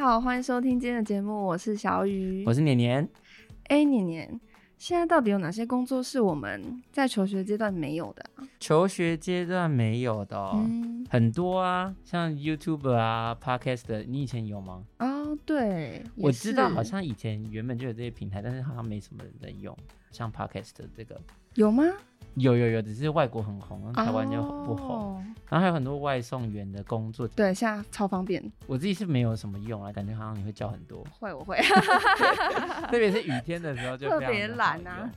好，欢迎收听今天的节目，我是小雨，我是年年。哎，年年，现在到底有哪些工作是我们在求学阶段没有的？求学阶段没有的、哦嗯，很多啊，像 YouTube 啊、Podcast 的，你以前有吗？哦，对，我知道，好像以前原本就有这些平台，但是好像没什么人在用，像 Podcast 的这个，有吗？有有有，只是外国很红，台湾就不红。Oh. 然后还有很多外送员的工作，对，现在超方便。我自己是没有什么用啊，感觉好像你会叫很多。会，我会。特别是雨天的时候就特别懒啊。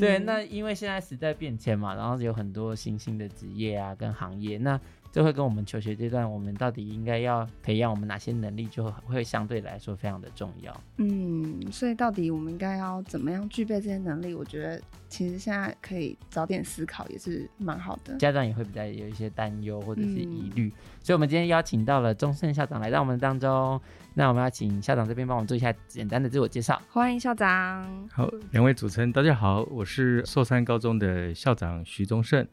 对，那因为现在时代变迁嘛，然后有很多新兴的职业啊跟行业，那。这会跟我们求学阶段，我们到底应该要培养我们哪些能力，就会相对来说非常的重要。嗯，所以到底我们应该要怎么样具备这些能力？我觉得其实现在可以早点思考，也是蛮好的。家长也会比较有一些担忧或者是疑虑，嗯，所以我们今天邀请到了钟胜校长来到我们当中。那我们要请校长这边帮我们做一下简单的自我介绍。欢迎校长。好，两位主持人大家好，我是寿山高中的校长徐宗胜。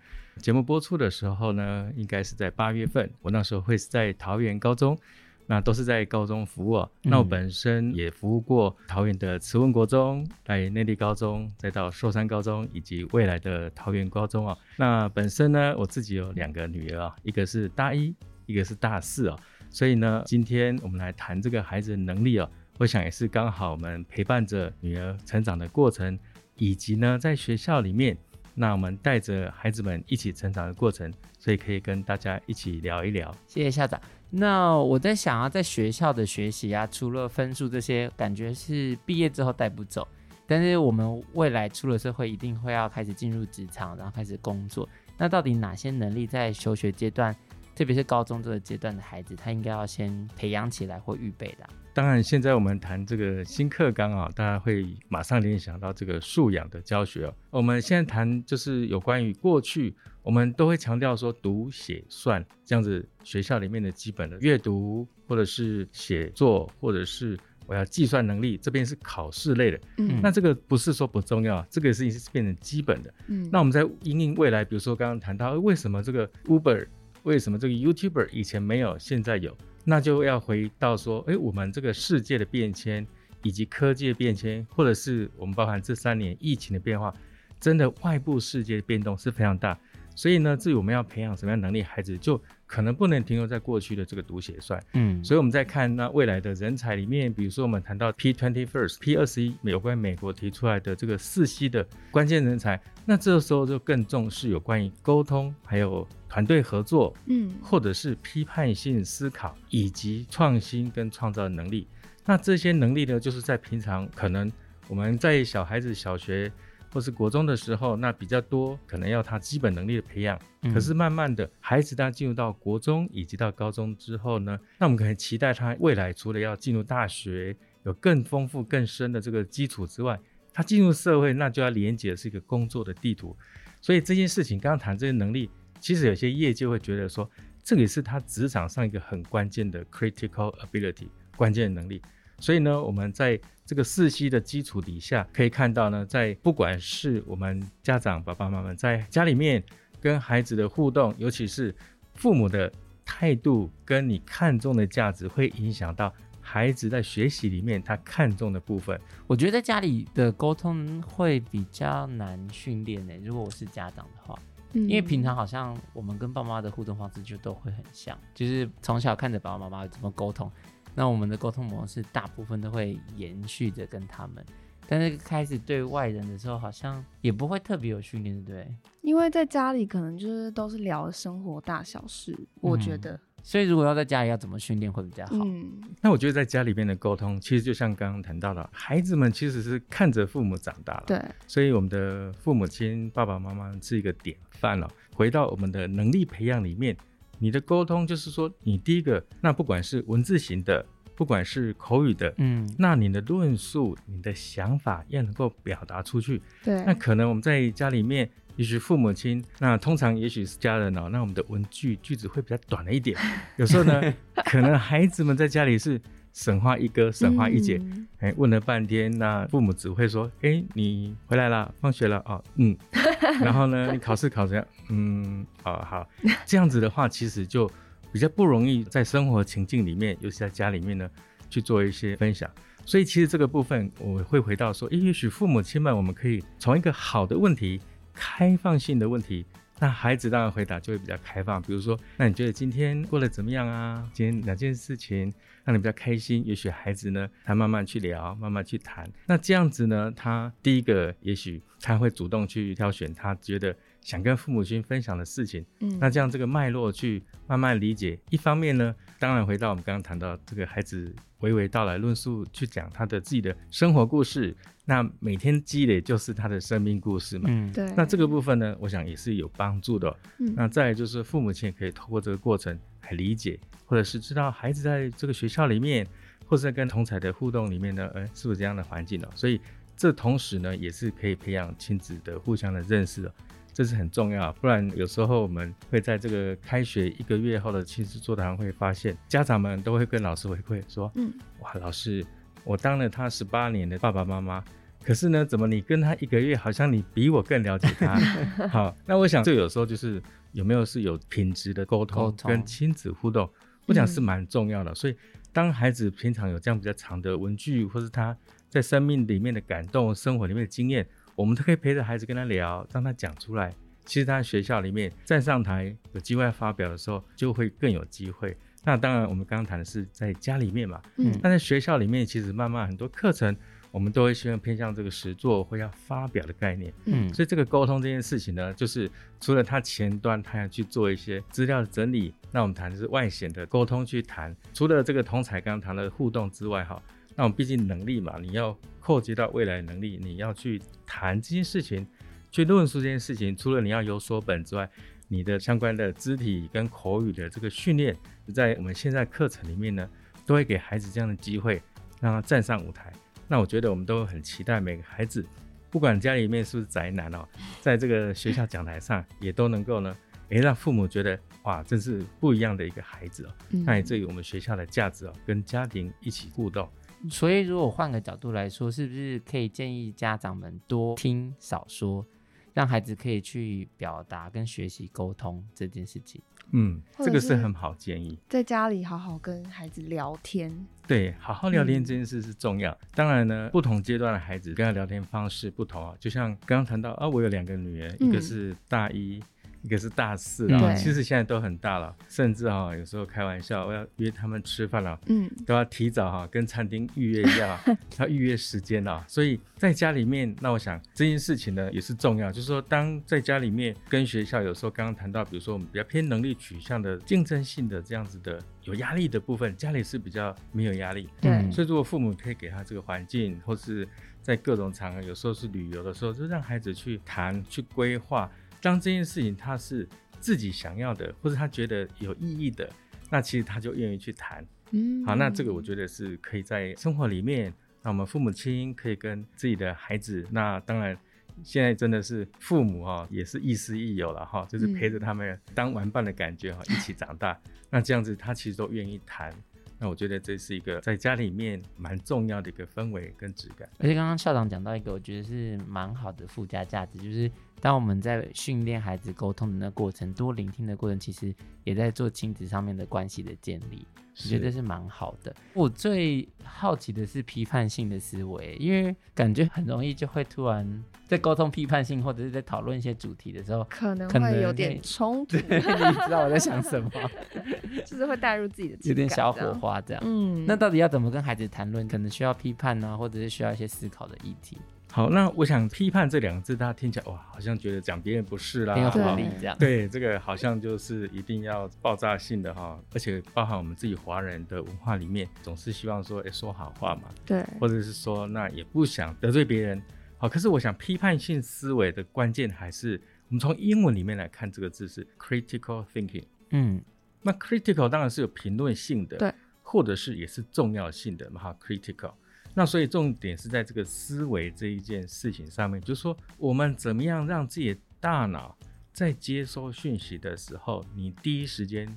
节目播出的时候呢，应该是在八月份。我那时候会是在桃园高中，那都是在高中服务。嗯、那我本身也服务过桃园的慈文国中、来内地高中，再到寿山高中，以及未来的桃园高中啊。那本身呢，我自己有两个女儿啊，一个是大一，一个是大四啊。所以呢，今天我们来谈这个孩子的能力啊，我想也是刚好我们陪伴着女儿成长的过程，以及呢，在学校里面。那我们带着孩子们一起成长的过程，所以可以跟大家一起聊一聊。谢谢校长。那我在想啊，在学校的学习啊，除了分数这些，感觉是毕业之后带不走。但是我们未来出了社会，一定会要开始进入职场，然后开始工作。那到底哪些能力在求学阶段，特别是高中这个阶段的孩子，他应该要先培养起来或预备的？当然，现在我们谈这个新课纲啊，大家会马上联想到这个素养的教学哦。我们现在谈就是有关于过去，我们都会强调说读写算这样子学校里面的基本的阅读，或者是写作，或者是我要计算能力，这边是考试类的。嗯，那这个不是说不重要，这个是是变成基本的。嗯，那我们在因应未来，比如说刚刚谈到为什么这个 Uber，为什么这个 YouTuber 以前没有，现在有？那就要回到说，哎，我们这个世界的变迁，以及科技的变迁，或者是我们包含这三年疫情的变化，真的外部世界的变动是非常大。所以呢，至于我们要培养什么样能力，孩子就可能不能停留在过去的这个读写算。嗯，所以我们在看那未来的人才里面，比如说我们谈到 P twenty first P 二十一，有关美国提出来的这个四 C 的关键人才，那这个时候就更重视有关于沟通，还有团队合作，嗯，或者是批判性思考以及创新跟创造的能力。那这些能力呢，就是在平常可能我们在小孩子小学。或是国中的时候，那比较多可能要他基本能力的培养。可是慢慢的，孩子他进入到国中以及到高中之后呢，那我们可能期待他未来除了要进入大学，有更丰富更深的这个基础之外，他进入社会，那就要连接的是一个工作的地图。所以这件事情，刚刚谈这些能力，其实有些业界会觉得说，这个也是他职场上一个很关键的 critical ability 关键能力。所以呢，我们在这个四 C 的基础底下，可以看到呢，在不管是我们家长爸爸妈妈在家里面跟孩子的互动，尤其是父母的态度跟你看重的价值，会影响到孩子在学习里面他看重的部分。我觉得在家里的沟通会比较难训练呢。如果我是家长的话，嗯，因为平常好像我们跟爸妈的互动方式就都会很像，就是从小看着爸爸妈妈怎么沟通。那我们的沟通模式大部分都会延续着跟他们，但是开始对外人的时候，好像也不会特别有训练，对不对？因为在家里可能就是都是聊生活大小事，嗯、我觉得。所以如果要在家里要怎么训练会比较好？嗯，那我觉得在家里边的沟通，其实就像刚刚谈到的，孩子们其实是看着父母长大了，对。所以我们的父母亲、爸爸妈妈是一个典范了。回到我们的能力培养里面。你的沟通就是说，你第一个，那不管是文字型的，不管是口语的，嗯，那你的论述、你的想法要能够表达出去。对，那可能我们在家里面，也许父母亲，那通常也许是家人哦，那我们的文句句子会比较短了一点。有时候呢，可能孩子们在家里是。神话一哥，神话一姐，哎、嗯欸，问了半天，那父母只会说：“哎、欸，你回来了，放学了哦，嗯。”然后呢，你考试考怎样？嗯，好好。这样子的话，其实就比较不容易在生活情境里面，尤其在家里面呢，去做一些分享。所以，其实这个部分我会回到说，欸、也许父母亲们，我们可以从一个好的问题、开放性的问题。那孩子当然回答就会比较开放，比如说，那你觉得今天过得怎么样啊？今天哪件事情让你比较开心？也许孩子呢，他慢慢去聊，慢慢去谈。那这样子呢，他第一个也许他会主动去挑选他觉得想跟父母亲分享的事情。嗯，那这样这个脉络去慢慢理解。一方面呢，当然回到我们刚刚谈到这个孩子娓娓道来论述，去讲他的自己的生活故事。那每天积累就是他的生命故事嘛。嗯，对。那这个部分呢，我想也是有帮助的。嗯。那再来就是父母亲也可以透过这个过程来理解，或者是知道孩子在这个学校里面，或者在跟同侪的互动里面呢，呃，是不是这样的环境哦？所以这同时呢，也是可以培养亲子的互相的认识的，这是很重要。不然有时候我们会在这个开学一个月后的亲子座谈会发现，家长们都会跟老师回馈说，嗯，哇，老师。我当了他十八年的爸爸妈妈，可是呢，怎么你跟他一个月，好像你比我更了解他？好，那我想这有时候就是有没有是有品质的沟通跟亲子互动，我想是蛮重要的。所以，当孩子平常有这样比较长的文具，或是他在生命里面的感动、生活里面的经验，我们都可以陪着孩子跟他聊，让他讲出来。其实他在学校里面站上台有机会发表的时候，就会更有机会。那当然，我们刚刚谈的是在家里面嘛，嗯，但在学校里面，其实慢慢很多课程，我们都会希望偏向这个实作或要发表的概念，嗯，所以这个沟通这件事情呢，就是除了他前端他要去做一些资料的整理，那我们谈的是外显的沟通去谈，除了这个同才刚刚谈的互动之外，哈，那我们毕竟能力嘛，你要扩及到未来能力，你要去谈这件事情，去论述这件事情，除了你要有所本之外。你的相关的肢体跟口语的这个训练，在我们现在课程里面呢，都会给孩子这样的机会，让他站上舞台。那我觉得我们都很期待每个孩子，不管家里面是不是宅男哦，在这个学校讲台上也都能够呢，诶，让父母觉得哇，真是不一样的一个孩子哦。那也这于我们学校的价值哦，跟家庭一起互动。所以如果换个角度来说，是不是可以建议家长们多听少说？让孩子可以去表达跟学习沟通这件事情，嗯，这个是很好建议。在家里好好跟孩子聊天，对，好好聊天这件事是重要。嗯、当然呢，不同阶段的孩子跟他聊天方式不同啊。就像刚刚谈到啊，我有两个女儿，嗯、一个是大一。一个是大四啊，其实现在都很大了，甚至哈有时候开玩笑，我要约他们吃饭了，嗯，都要提早哈跟餐厅预约一样，要预约时间了。所以在家里面，那我想这件事情呢也是重要，就是说当在家里面跟学校有时候刚刚谈到，比如说我们比较偏能力取向的竞争性的这样子的有压力的部分，家里是比较没有压力，对。所以如果父母可以给他这个环境，或是在各种场合，有时候是旅游的时候，就让孩子去谈去规划。当这件事情他是自己想要的，或者他觉得有意义的，那其实他就愿意去谈。嗯，好，那这个我觉得是可以在生活里面，那我们父母亲可以跟自己的孩子，那当然现在真的是父母哈，也是亦师亦友了哈，就是陪着他们当玩伴的感觉哈，一起长大。那这样子他其实都愿意谈。那我觉得这是一个在家里面蛮重要的一个氛围跟质感。而且刚刚校长讲到一个，我觉得是蛮好的附加价值，就是。当我们在训练孩子沟通的那过程，多聆听的过程，其实也在做亲子上面的关系的建立，我觉得这是蛮好的。我最好奇的是批判性的思维，因为感觉很容易就会突然在沟通批判性，或者是在讨论一些主题的时候，可能会有点冲突。你知道我在想什么？就是会带入自己的有点小火花这样。嗯，那到底要怎么跟孩子谈论？可能需要批判呢、啊，或者是需要一些思考的议题。好，那我想批判这两个字，大家听起来哇，好像觉得讲别人不是啦，对，对，这个好像就是一定要爆炸性的哈，而且包含我们自己华人的文化里面，总是希望说，哎，说好话嘛，对，或者是说，那也不想得罪别人。好，可是我想批判性思维的关键还是，我们从英文里面来看，这个字是 critical thinking。嗯，那 critical 当然是有评论性的，对。或者是也是重要性的嘛，哈，critical。那所以重点是在这个思维这一件事情上面，就是说我们怎么样让自己的大脑在接收讯息的时候，你第一时间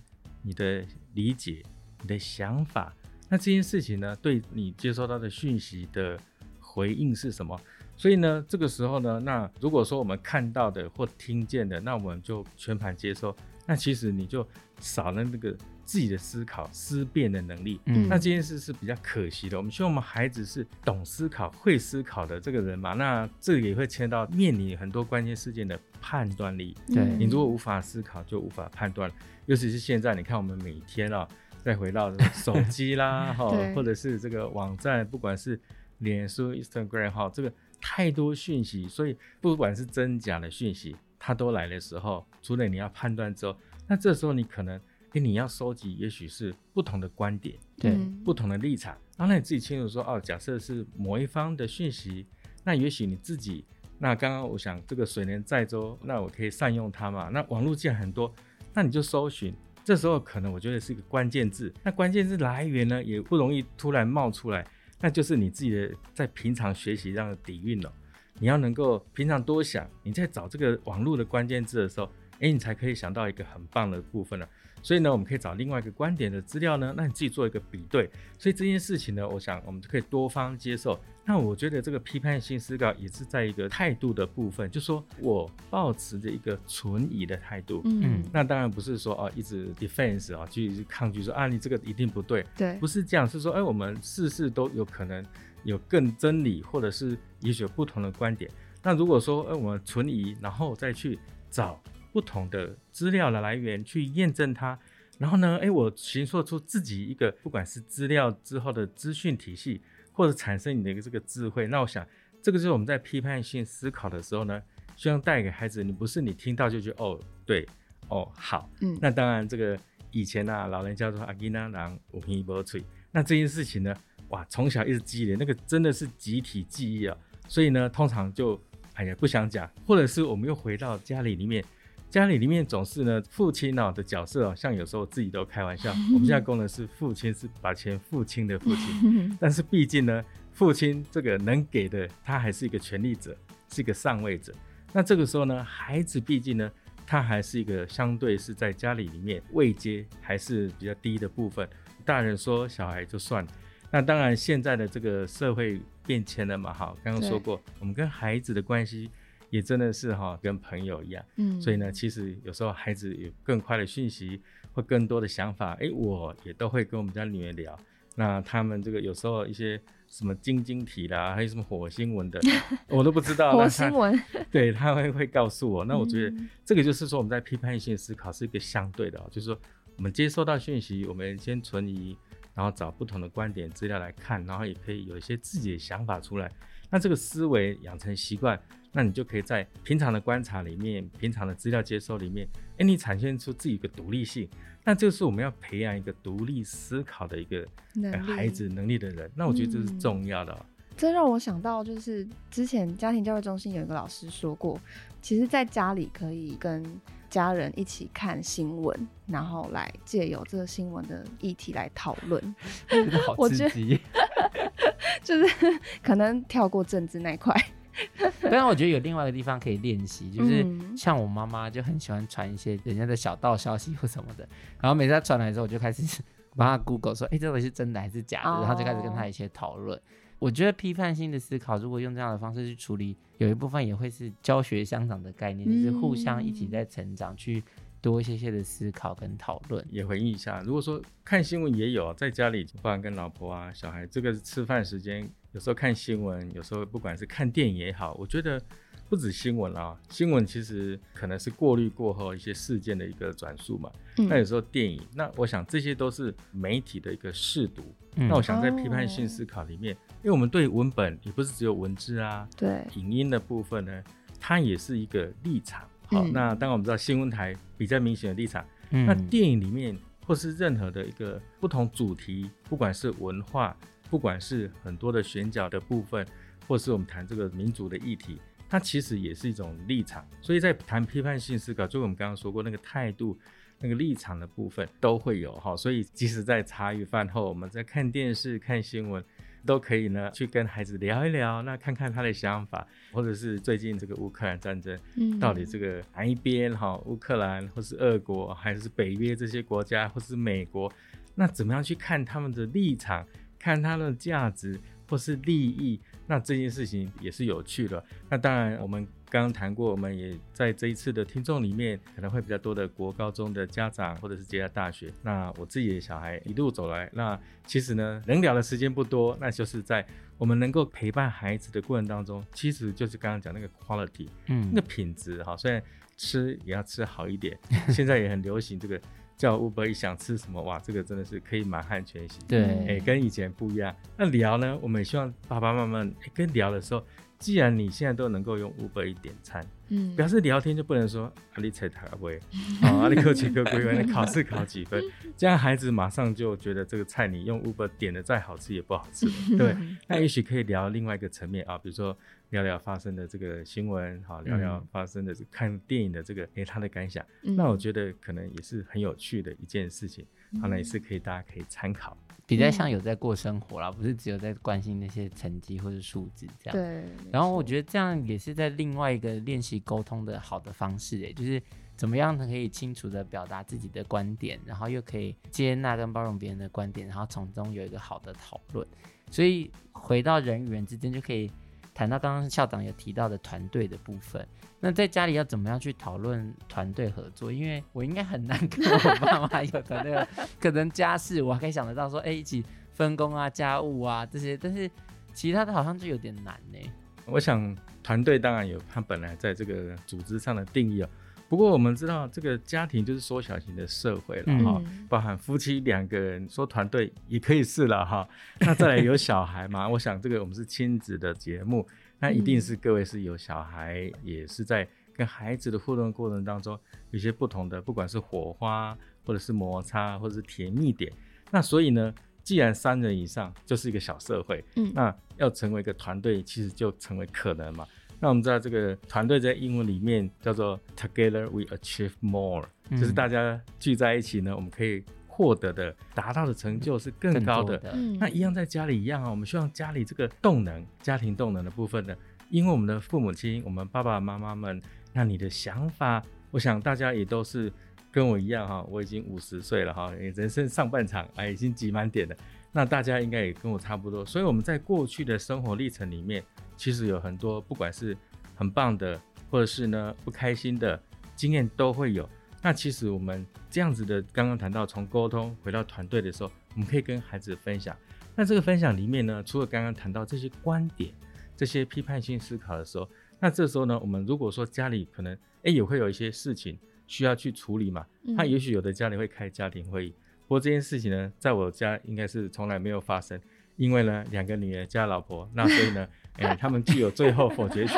你的理解、你的想法，那这件事情呢，对你接收到的讯息的回应是什么？所以呢，这个时候呢，那如果说我们看到的或听见的，那我们就全盘接收，那其实你就少了那个。自己的思考、思辨的能力，嗯，那这件事是比较可惜的。我们希望我们孩子是懂思考、会思考的这个人嘛？那这个也会牵到面临很多关键事件的判断力。对，你如果无法思考，就无法判断。尤其是现在，你看我们每天啊，再回到手机啦，哈，或者是这个网站，不管是脸书、Instagram 哈，这个太多讯息，所以不管是真假的讯息，它都来的时候，除了你要判断之后，那这时候你可能。因为你要收集，也许是不同的观点，对，不同的立场，然后你自己清楚说，哦，假设是某一方的讯息，那也许你自己，那刚刚我想这个水能载舟，那我可以善用它嘛。那网络既然很多，那你就搜寻，这时候可能我觉得是一个关键字，那关键字来源呢，也不容易突然冒出来，那就是你自己的在平常学习上的底蕴了。你要能够平常多想，你在找这个网络的关键字的时候，哎，你才可以想到一个很棒的部分了。所以呢，我们可以找另外一个观点的资料呢，那你自己做一个比对。所以这件事情呢，我想我们就可以多方接受。那我觉得这个批判性思考也是在一个态度的部分，就是说我保持着一个存疑的态度。嗯，那当然不是说哦一直 defense 啊，去抗拒说啊你这个一定不对。对，不是这样，是说哎我们事事都有可能有更真理，或者是也许有不同的观点。那如果说哎我们存疑，然后再去找。不同的资料的来源去验证它，然后呢，诶，我形塑出自己一个，不管是资料之后的资讯体系，或者产生你的一个这个智慧。那我想，这个就是我们在批判性思考的时候呢，希望带给孩子，你不是你听到就觉得哦，对，哦，好，嗯，那当然这个以前啊，老人叫做阿基那郎五平一波吹，那这件事情呢，哇，从小一直积累，那个真的是集体记忆啊，所以呢，通常就哎呀不想讲，或者是我们又回到家里里面。家里里面总是呢，父亲哦的角色哦，像有时候自己都开玩笑，我们现在功能是父亲是把钱付清的父亲，但是毕竟呢，父亲这个能给的，他还是一个权力者，是一个上位者。那这个时候呢，孩子毕竟呢，他还是一个相对是在家里里面位阶还是比较低的部分。大人说小孩就算了，那当然现在的这个社会变迁了嘛，哈，刚刚说过，我们跟孩子的关系。也真的是哈，跟朋友一样，嗯，所以呢，其实有时候孩子有更快的讯息或更多的想法，哎，我也都会跟我们家女儿聊。那他们这个有时候一些什么晶晶体啦，还有什么火星文的，我都不知道。火星文，对，他会会告诉我。那我觉得这个就是说我们在批判性思考是一个相对的，就是说我们接收到讯息，我们先存疑，然后找不同的观点资料来看，然后也可以有一些自己的想法出来。那这个思维养成习惯。那你就可以在平常的观察里面，平常的资料接收里面，哎，你产现出自己一个独立性。那这是我们要培养一个独立思考的一个孩子能力的人。那我觉得这是重要的哦。嗯，这让我想到，就是之前家庭教育中心有一个老师说过，其实在家里可以跟家人一起看新闻，然后来借由这个新闻的议题来讨论。我觉得 就是可能跳过政治那块。当然，我觉得有另外一个地方可以练习，就是像我妈妈就很喜欢传一些人家的小道消息或什么的，然后每次她传来之后，我就开始 帮她 Google 说，哎、欸，这到底是真的还是假的？然后就开始跟她一些讨论。我觉得批判性的思考，如果用这样的方式去处理，有一部分也会是教学相长的概念，就是互相一起在成长，去多一些些的思考跟讨论。也回应一下，如果说看新闻也有在家里，不然跟老婆啊、小孩，这个吃饭时间。有时候看新闻，有时候不管是看电影也好，我觉得不止新闻啊，新闻其实可能是过滤过后一些事件的一个转述嘛。嗯、那有时候电影，那我想这些都是媒体的一个试读。嗯、那我想在批判性思考里面，哦、因为我们对文本也不是只有文字啊，对，影音的部分呢，它也是一个立场。好，嗯、那当然我们知道新闻台比较明显的立场，嗯、那电影里面或是任何的一个不同主题，不管是文化。不管是很多的选角的部分，或是我们谈这个民族的议题，它其实也是一种立场。所以在谈批判性思考，就我们刚刚说过那个态度，那个立场的部分都会有哈。所以即使在茶余饭后，我们在看电视、看新闻。都可以呢，去跟孩子聊一聊，那看看他的想法，或者是最近这个乌克兰战争，嗯，到底这个哪一边哈，乌克兰或是俄国，还是北约这些国家，或是美国，那怎么样去看他们的立场，看它的价值或是利益，那这件事情也是有趣的。那当然我们。刚刚谈过，我们也在这一次的听众里面，可能会比较多的国高中的家长，或者是接下大学。那我自己的小孩一路走来，那其实呢，能聊的时间不多，那就是在我们能够陪伴孩子的过程当中，其实就是刚刚讲那个 quality，嗯，那个品质哈。虽然吃也要吃好一点，现在也很流行这个叫 Uber，一想吃什么哇，这个真的是可以满汉全席。对，哎、欸，跟以前不一样。那聊呢，我们也希望爸爸妈妈、欸、跟聊的时候。既然你现在都能够用 Uber 一点餐，嗯，表示聊天就不能说阿里菜塔不会，啊，阿里科切科规你 考试考几分，这样孩子马上就觉得这个菜你用 Uber 点的再好吃也不好吃，对。那也许可以聊另外一个层面啊，比如说聊聊发生的这个新闻，好，聊聊发生的看电影的这个，哎、欸，他的感想，那我觉得可能也是很有趣的一件事情，好，那也是可以大家可以参考。比较像有在过生活啦，不是只有在关心那些成绩或者数字这样。对。然后我觉得这样也是在另外一个练习沟通的好的方式，诶，就是怎么样可以清楚的表达自己的观点，然后又可以接纳跟包容别人的观点，然后从中有一个好的讨论。所以回到人与人之间就可以。谈到刚刚校长有提到的团队的部分，那在家里要怎么样去讨论团队合作？因为我应该很难跟我爸妈有团队，可能家事我还可以想得到说，哎，一起分工啊、家务啊这些，但是其他的好像就有点难呢。我想团队当然有他本来在这个组织上的定义哦。不过我们知道，这个家庭就是缩小型的社会了哈，嗯、包含夫妻两个人说团队也可以是了哈。那再来有小孩嘛？我想这个我们是亲子的节目，那一定是各位是有小孩，也是在跟孩子的互动过程当中，有些不同的，不管是火花，或者是摩擦，或者是甜蜜点。那所以呢，既然三人以上就是一个小社会，嗯，那要成为一个团队，其实就成为可能嘛。那我们知道这个团队在英文里面叫做 Together we achieve more，嗯，就是大家聚在一起呢，我们可以获得的、达到的成就是更高的。的那一样在家里一样啊，我们希望家里这个动能、家庭动能的部分呢，因为我们的父母亲、我们爸爸妈妈们，那你的想法，我想大家也都是跟我一样哈，我已经五十岁了哈，人生上半场哎已经挤满点了，那大家应该也跟我差不多，所以我们在过去的生活历程里面。其实有很多，不管是很棒的，或者是呢不开心的经验都会有。那其实我们这样子的，刚刚谈到从沟通回到团队的时候，我们可以跟孩子分享。那这个分享里面呢，除了刚刚谈到这些观点、这些批判性思考的时候，那这时候呢，我们如果说家里可能哎也会有一些事情需要去处理嘛，那也许有的家里会开家庭会议，不过这件事情呢，在我家应该是从来没有发生。因为呢，两个女儿加老婆，那所以呢，哎、欸，他们具有最后否决权。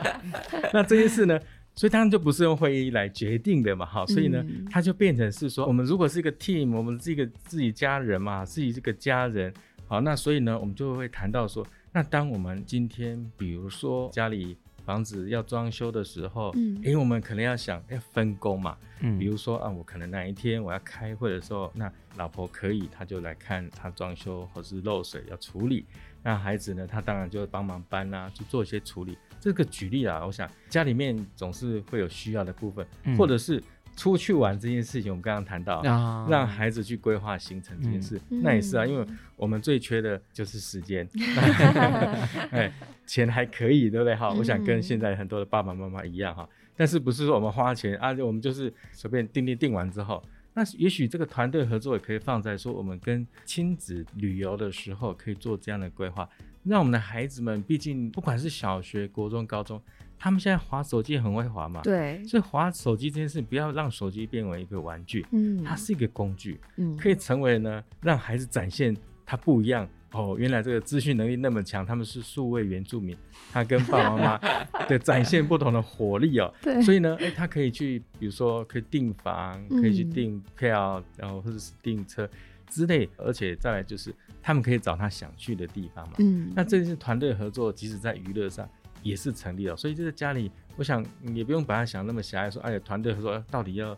那这件事呢，所以当然就不是用会议来决定的嘛，哈，所以呢，它就变成是说，我们如果是一个 team，我们是一个自己家人嘛，自己这个家人，好，那所以呢，我们就会谈到说，那当我们今天，比如说家里。房子要装修的时候，嗯，因为我们可能要想要分工嘛，嗯，比如说啊，我可能哪一天我要开会的时候，那老婆可以，他就来看他装修或是漏水要处理，那孩子呢，他当然就会帮忙搬啊，去做一些处理。这个举例啊，我想家里面总是会有需要的部分，嗯，或者是。出去玩这件事情，我们刚刚谈到，让孩子去规划行程这件事，嗯、那也是啊，因为我们最缺的就是时间，哎，钱还可以，对不对？哈，我想跟现在很多的爸爸妈妈一样哈，但是不是说我们花钱啊，我们就是随便订订订完之后，那也许这个团队合作也可以放在说，我们跟亲子旅游的时候可以做这样的规划，让我们的孩子们，毕竟不管是小学、国中、高中。他们现在滑手机很会滑嘛？对，所以滑手机这件事，不要让手机变为一个玩具，嗯，它是一个工具，嗯，可以成为呢，让孩子展现他不一样哦。原来这个资讯能力那么强，他们是数位原住民，他跟爸爸妈妈 的展现不同的活力哦。对，所以呢，哎，他可以去，比如说可以订房，可以去订票，然后或者是订车之类，而且再来就是他们可以找他想去的地方嘛。嗯，那这是团队合作，即使在娱乐上。也是成立了，所以这个家里，我想也不用把它想那么狭隘，说哎呀，团队合作到底要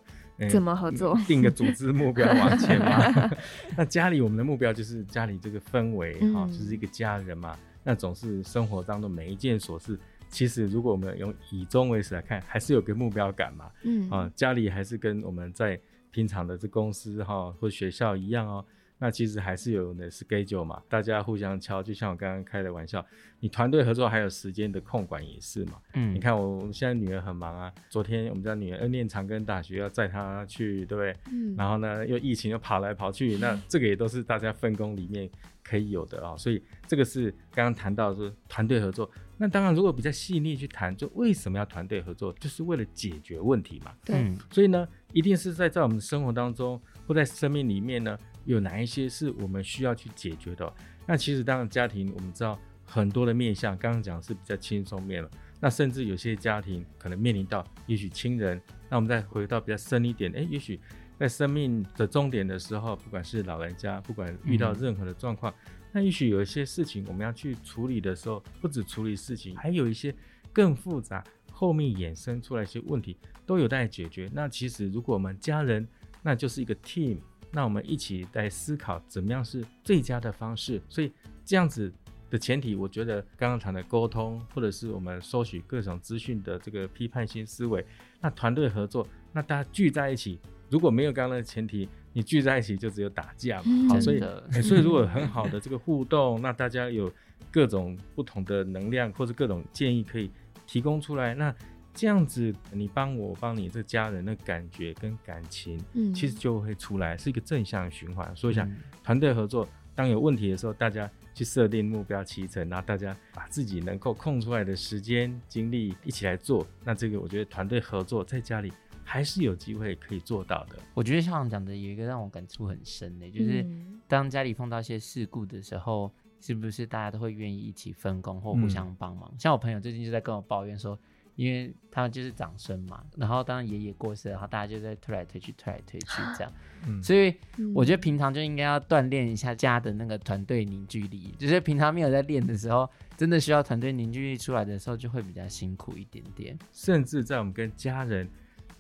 怎么合作？定个组织目标 往前嘛。那家里我们的目标就是家里这个氛围哈、嗯，就是一个家人嘛。那总是生活当中每一件琐事，其实如果我们用以终为始来看，还是有个目标感嘛。嗯啊，家里还是跟我们在平常的这公司哈或学校一样哦。那其实还是有的 schedule 嘛，大家互相敲，就像我刚刚开的玩笑，你团队合作还有时间的控管也是嘛。嗯，你看我我们现在女儿很忙啊，昨天我们家女儿念长庚大学要载她去，对不对？嗯，然后呢又疫情又跑来跑去，那这个也都是大家分工里面可以有的啊、哦。所以这个是刚刚谈到说团队合作。那当然如果比较细腻去谈，就为什么要团队合作，就是为了解决问题嘛。对、嗯，所以呢，一定是在在我们的生活当中或在生命里面呢。有哪一些是我们需要去解决的？那其实当然家庭我们知道很多的面向，刚刚讲是比较轻松面了。那甚至有些家庭可能面临到也许亲人，那我们再回到比较深一点，诶，也许在生命的终点的时候，不管是老人家，不管遇到任何的状况，嗯、那也许有一些事情我们要去处理的时候，不止处理事情，还有一些更复杂后面衍生出来一些问题都有待解决。那其实如果我们家人，那就是一个 team。那我们一起来思考怎么样是最佳的方式，所以这样子的前提，我觉得刚刚谈的沟通，或者是我们收取各种资讯的这个批判性思维，那团队合作，那大家聚在一起，如果没有刚刚的前提，你聚在一起就只有打架嘛。嗯、好，所以、欸、所以如果很好的这个互动，那大家有各种不同的能量或者各种建议可以提供出来，那。这样子，你帮我，帮你这家人的感觉跟感情，嗯，其实就会出来，是一个正向循环。所以想团队合作，当有问题的时候，大家去设定目标期程，然后大家把自己能够空出来的时间精力一起来做，那这个我觉得团队合作在家里还是有机会可以做到的。我觉得校长讲的有一个让我感触很深的，就是当家里碰到一些事故的时候，是不是大家都会愿意一起分工或互相帮忙？像我朋友最近就在跟我抱怨说。因为他们就是长孙嘛，然后当爷爷过世，然后大家就在推来推去，推来推去这样。嗯，所以我觉得平常就应该要锻炼一下家的那个团队凝聚力，就是平常没有在练的时候，真的需要团队凝聚力出来的时候，就会比较辛苦一点点。甚至在我们跟家人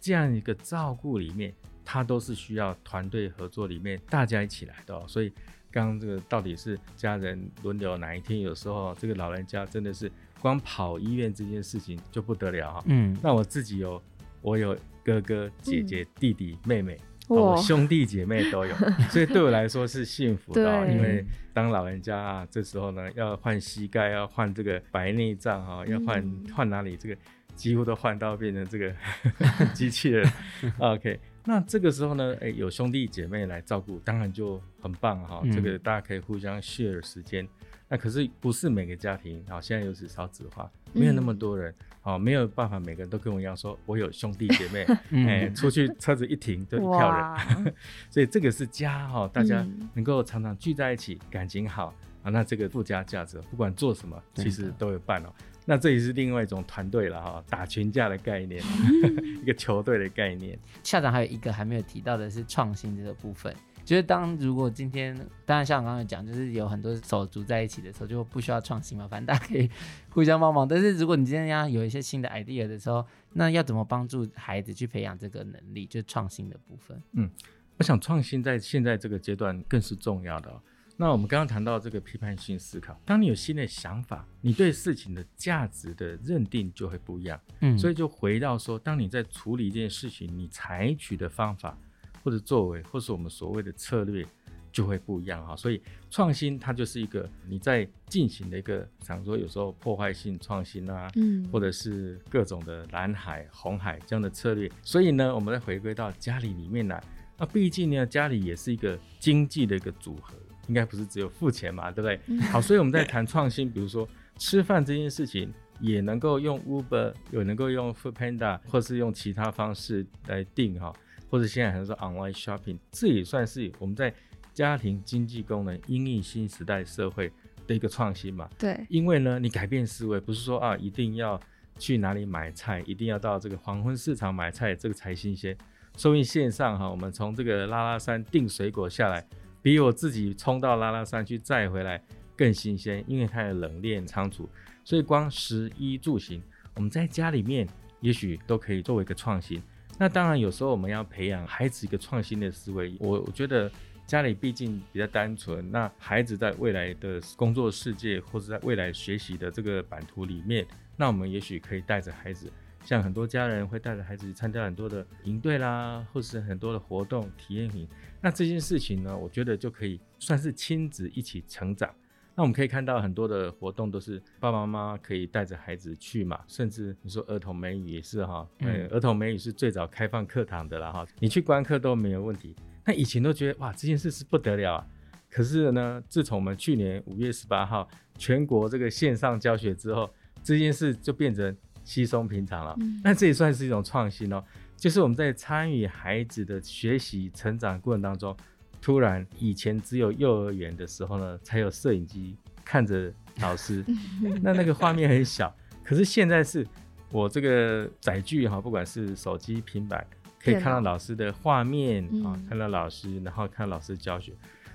这样一个照顾里面，他都是需要团队合作里面大家一起来的哦。所以刚刚这个到底是家人轮流哪一天，有时候这个老人家真的是。光跑医院这件事情就不得了哈，嗯，那我自己有，我有哥哥、姐姐、弟弟、妹妹，我兄弟姐妹都有，所以对我来说是幸福的，因为当老人家啊，这时候呢要换膝盖，要换这个白内障哈，要换换哪里，这个几乎都换到变成这个 机器人，OK，那这个时候呢，哎，有兄弟姐妹来照顾，当然就很棒哈，这个大家可以互相 share 时间。那可是不是每个家庭，好，现在又是少子化，没有那么多人，好、嗯，没有办法每个人都跟我一样说，我有兄弟姐妹，哎、嗯欸，出去车子一停就一票人，所以这个是家哈，大家能够常常聚在一起，感情好啊，那这个附加价值，不管做什么，其实都有伴哦。那这也是另外一种团队了哈，打群架的概念，一个球队的概念。校长还有一个还没有提到的是创新这个部分。就是当如果今天，当然校长刚刚讲，就是有很多手足在一起的时候，就不需要创新嘛，反正大家可以互相帮忙。但是如果你今天要有一些新的 idea 的时候，那要怎么帮助孩子去培养这个能力，就是创新的部分？嗯，我想创新在现在这个阶段更是重要的哦。那我们刚刚谈到这个批判性思考，当你有新的想法，你对事情的价值的认定就会不一样。嗯，所以就回到说，当你在处理一件事情，你采取的方法。或者作为，或是我们所谓的策略，就会不一样哈。所以创新它就是一个你在进行的一个，常说有时候破坏性创新啊，嗯，或者是各种的蓝海、红海这样的策略。所以呢，我们再回归到家里里面来，那毕竟呢，家里也是一个经济的一个组合，应该不是只有付钱嘛，对不对？嗯、好，所以我们在谈创新，比如说吃饭这件事情，也能够用 Uber，有能够用 Foodpanda，或是用其他方式来订哈。或者现在还是说 online shopping，这也算是我们在家庭经济功能因应新时代社会的一个创新嘛？对，因为呢，你改变思维，不是说啊一定要去哪里买菜，一定要到这个黄昏市场买菜，这个才新鲜。说明线上哈，我们从这个拉拉山订水果下来，比我自己冲到拉拉山去载回来更新鲜，因为它有冷链仓储。所以光食衣住行，我们在家里面也许都可以作为一个创新。那当然有时候我们要培养孩子一个创新的思维，我我觉得家里毕竟比较单纯，那孩子在未来的工作世界或者在未来学习的这个版图里面，那我们也许可以带着孩子。像很多家人会带着孩子去参加很多的营队啦，或是很多的活动体验营。那这件事情呢，我觉得就可以算是亲子一起成长。那我们可以看到很多的活动都是爸爸妈妈可以带着孩子去嘛，甚至你说儿童美语也是哈，嗯，儿童美语是最早开放课堂的啦哈，你去观课都没有问题。那以前都觉得哇，这件事是不得了啊。可是呢，自从我们去年五月十八号全国这个线上教学之后，这件事就变成。稀松平常了，那这也算是一种创新哦。就是我们在参与孩子的学习成长过程当中，突然以前只有幼儿园的时候呢，才有摄影机看着老师，那那个画面很小。可是现在是我这个载具哈，不管是手机、平板，可以看到老师的画面啊，看到老师，然后看到老师教学。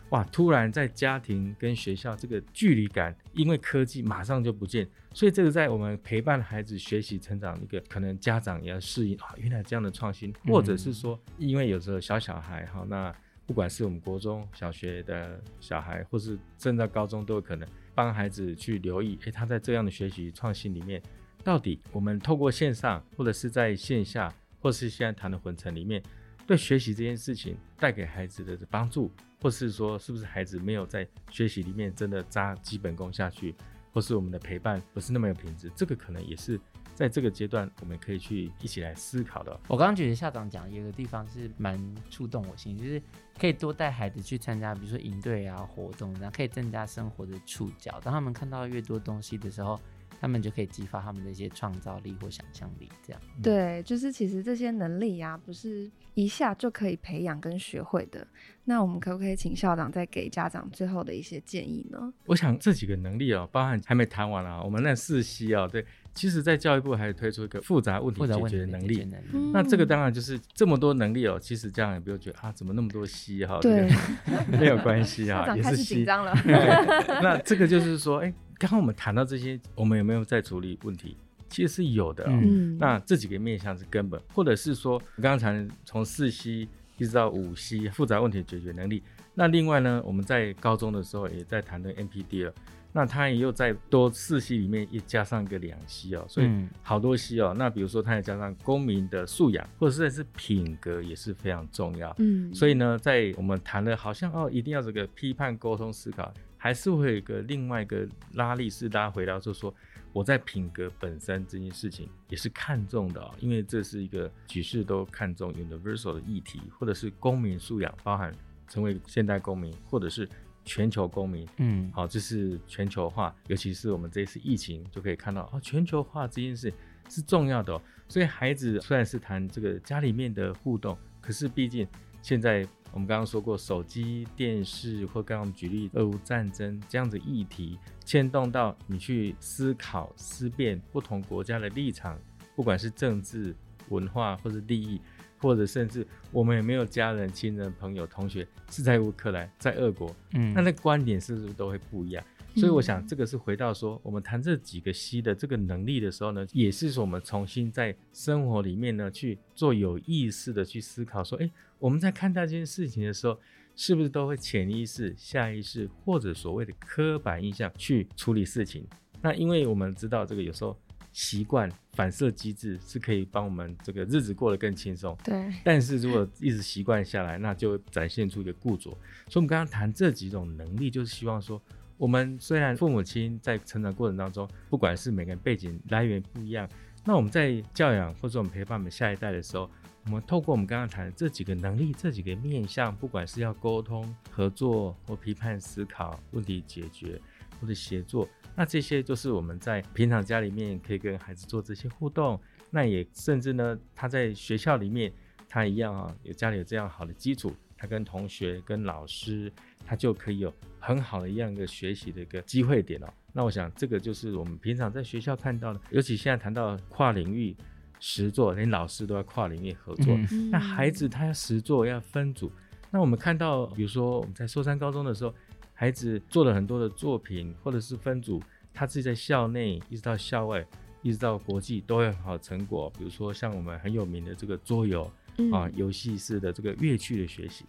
哇！突然在家庭跟学校这个距离感，因为科技马上就不见，所以这个在我们陪伴孩子学习成长一个可能家长也要适应啊，原来这样的创新，或者是说，因为有时候小小孩哈，那不管是我们国中小学的小孩，或是正在高中都有可能帮孩子去留意，诶，他在这样的学习创新里面，到底我们透过线上或者是在线下，或是现在谈的混成里面，对学习这件事情带给孩子的帮助。或是说，是不是孩子没有在学习里面真的扎基本功下去，或是我们的陪伴不是那么有品质，这个可能也是在这个阶段我们可以去一起来思考的。我刚刚觉得校长讲有个地方是蛮触动我心，就是可以多带孩子去参加，比如说营队啊活动，然后可以增加生活的触角。当他们看到越多东西的时候，他们就可以激发他们的一些创造力或想象力，这样。对，就是其实这些能力呀、啊，不是一下就可以培养跟学会的。那我们可不可以请校长再给家长最后的一些建议呢？我想这几个能力哦，包含还没谈完啊，我们那四 C 哦，对，其实在教育部还推出一个复杂问题解决能力。能力嗯、那这个当然就是这么多能力哦，其实家长也不用觉得啊，怎么那么多 C 哈？对，没有关系啊，校长开始紧张了。那这个就是说，哎，刚刚我们谈到这些，我们有没有在处理问题？其实是有的哦。嗯、那这几个面向是根本，或者是说，我刚才从四 C。一直到五 C 复杂问题解决能力。那另外呢，我们在高中的时候也在谈论 NPD 了。那它也又在多四 C 里面也加上一个两 C 哦，所以好多 C 哦。那比如说，它也加上公民的素养，或者是品格也是非常重要。嗯，所以呢，在我们谈的好像哦，一定要这个批判、沟通、思考，还是会有一个另外一个拉力，是大家回到就是说。我在品格本身这件事情也是看重的哦，因为这是一个举世都看重 universal 的议题，或者是公民素养，包含成为现代公民，或者是全球公民。嗯，好，这是全球化，尤其是我们这次疫情就可以看到哦，全球化这件事是重要的哦。所以孩子虽然是谈这个家里面的互动，可是毕竟现在。我们刚刚说过，手机、电视，或刚刚我们举例俄乌战争这样子议题，牵动到你去思考、思辨不同国家的立场，不管是政治、文化，或者利益，或者甚至我们有没有家人、亲人、朋友、同学是在乌克兰、在俄国，嗯，那那观点是不是都会不一样？所以我想，这个是回到说，我们谈这几个 C 的这个能力的时候呢，也是说我们重新在生活里面呢去做有意识的去思考，说，哎，我们在看待这件事情的时候，是不是都会潜意识、下意识或者所谓的刻板印象去处理事情？那因为我们知道，这个有时候习惯反射机制是可以帮我们这个日子过得更轻松。对。但是如果一直习惯下来，那就展现出一个固着。所以，我们刚刚谈这几种能力，就是希望说。我们虽然父母亲在成长过程当中，不管是每个人背景来源不一样，那我们在教养或者我们陪伴我们下一代的时候，我们透过我们刚刚谈的这几个能力、这几个面向，不管是要沟通、合作或批判思考、问题解决或者协作，那这些就是我们在平常家里面可以跟孩子做这些互动。那也甚至呢，他在学校里面，他一样啊，有家里有这样好的基础，他跟同学、跟老师，他就可以有。很好的一样一个学习的一个机会点哦，那我想这个就是我们平常在学校看到的，尤其现在谈到跨领域实作，连老师都要跨领域合作，嗯、那孩子他要实作要分组，那我们看到，比如说我们在寿山高中的时候，孩子做了很多的作品，或者是分组，他自己在校内一直到校外，一直到国际都有很好的成果。比如说像我们很有名的这个桌游、嗯、啊，游戏式的这个乐趣的学习。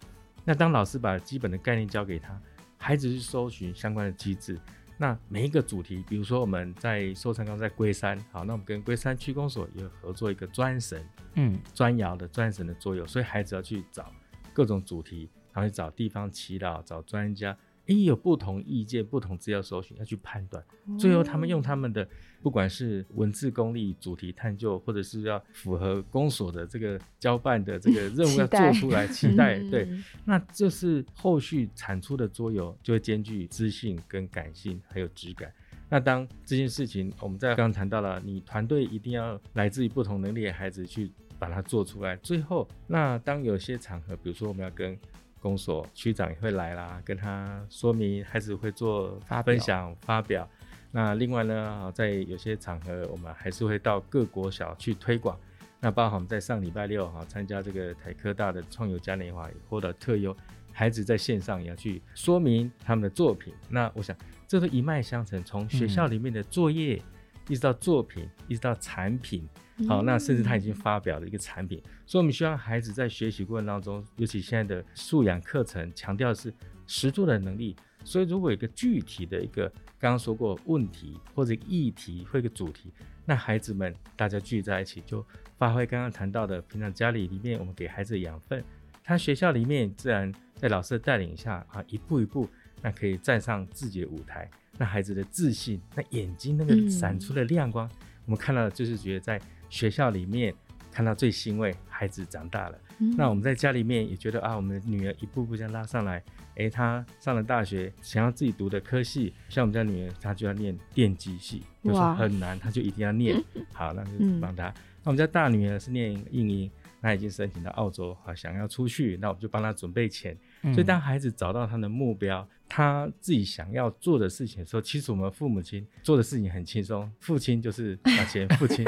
那当老师把基本的概念教给他，孩子去搜寻相关的机制。那每一个主题，比如说我们在收成刚在龟山，好，那我们跟龟山区公所也合作一个专神，嗯，砖窑的专神的作用，所以孩子要去找各种主题，然后去找地方祈祷，找专家。哎，有不同意见、不同资料搜寻，要去判断。最后，他们用他们的，不管是文字功力、主题探究，或者是要符合公所的这个交办的这个 任务要做出来，期待，期待对。那这是后续产出的桌游，就会兼具知性跟感性，还有质感。那当这件事情，我们在刚刚谈到了，你团队一定要来自于不同能力的孩子去把它做出来。最后，那当有些场合，比如说我们要跟公所区长也会来啦，跟他说明，孩子会做发分享发表。那另外呢，在有些场合，我们还是会到各国小去推广。那包括我们在上礼拜六哈参加这个台科大的创游嘉年华，也获得特优，孩子在线上也要去说明他们的作品。那我想，这都一脉相承，从学校里面的作业，嗯、一直到作品，一直到产品。好，那甚至他已经发表了一个产品，所以我们希望孩子在学习过程当中，尤其现在的素养课程强调的是实作的能力，所以如果有一个具体的一个刚刚说过问题或者议题或一个主题，那孩子们大家聚在一起就发挥刚刚谈到的，平常家里里面我们给孩子的养分，他学校里面自然在老师的带领下啊，一步一步，那可以站上自己的舞台，那孩子的自信，那眼睛那个闪出的亮光，嗯、我们看到就是觉得在。学校里面看到最欣慰，孩子长大了。嗯、那我们在家里面也觉得啊，我们的女儿一步步这样拉上来。诶，她上了大学，想要自己读的科系，像我们家女儿，她就要念电机系，就是很难，她就一定要念。好，那就帮她。嗯、那我们家大女儿是念应英，她已经申请到澳洲，好想要出去，那我们就帮她准备钱。嗯、所以当孩子找到他的目标。他自己想要做的事情的时候，其实我们父母亲做的事情很轻松，父亲就是拿钱，父 亲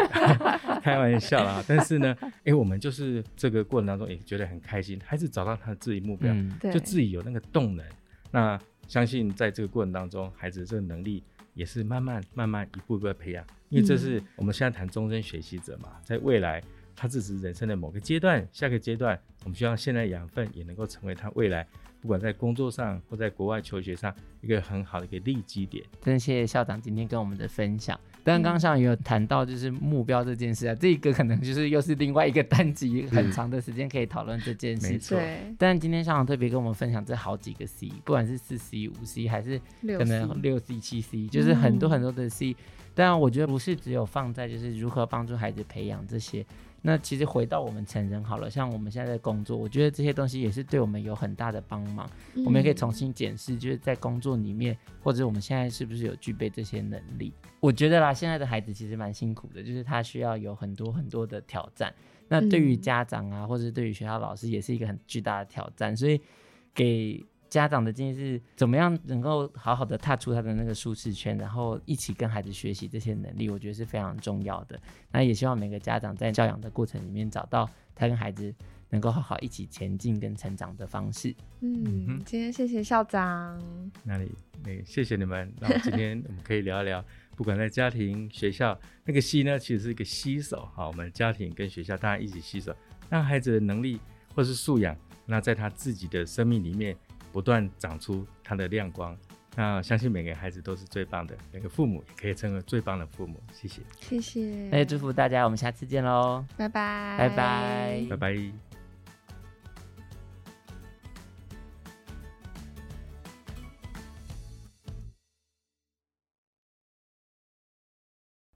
开玩笑啦。但是呢，哎、欸，我们就是这个过程当中也觉得很开心，孩子找到他自己目标，嗯、就自己有那个动能。那相信在这个过程当中，孩子的这个能力也是慢慢慢慢一步一步的培养，因为这是我们现在谈终身学习者嘛，在未来他只是人生的某个阶段，下个阶段，我们希望现在养分也能够成为他未来。不管在工作上或在国外求学上，一个很好的一个利基点。真的谢谢校长今天跟我们的分享。但，刚上也有谈到就是目标这件事啊，嗯、这个可能就是又是另外一个单集，很长的时间可以讨论这件事。没错。但今天校长特别跟我们分享这好几个 C，不管是四 C、五 C 还是可能六 C、七 C，就是很多很多的 C。当然，我觉得不是只有放在就是如何帮助孩子培养这些。那其实回到我们成人好了，像我们现在在工作，我觉得这些东西也是对我们有很大的帮忙。嗯、我们也可以重新检视，就是在工作里面，或者我们现在是不是有具备这些能力？我觉得啦，现在的孩子其实蛮辛苦的，就是他需要有很多很多的挑战。那对于家长啊，或者对于学校老师，也是一个很巨大的挑战。所以给。家长的建议是，怎么样能够好好的踏出他的那个舒适圈，然后一起跟孩子学习这些能力，我觉得是非常重要的。那也希望每个家长在教养的过程里面，找到他跟孩子能够好好一起前进跟成长的方式。嗯，今天谢谢校长。那里？那个谢谢你们。然后今天我们可以聊一聊，不管在家庭、学校，那个吸呢，其实是一个吸手。好，我们家庭跟学校大家一起吸手，让孩子的能力或是素养，那在他自己的生命里面。不断长出它的亮光，那相信每个孩子都是最棒的，每个父母也可以成为最棒的父母。谢谢，谢谢，那也祝福大家，我们下次见喽，拜拜，拜拜，拜拜。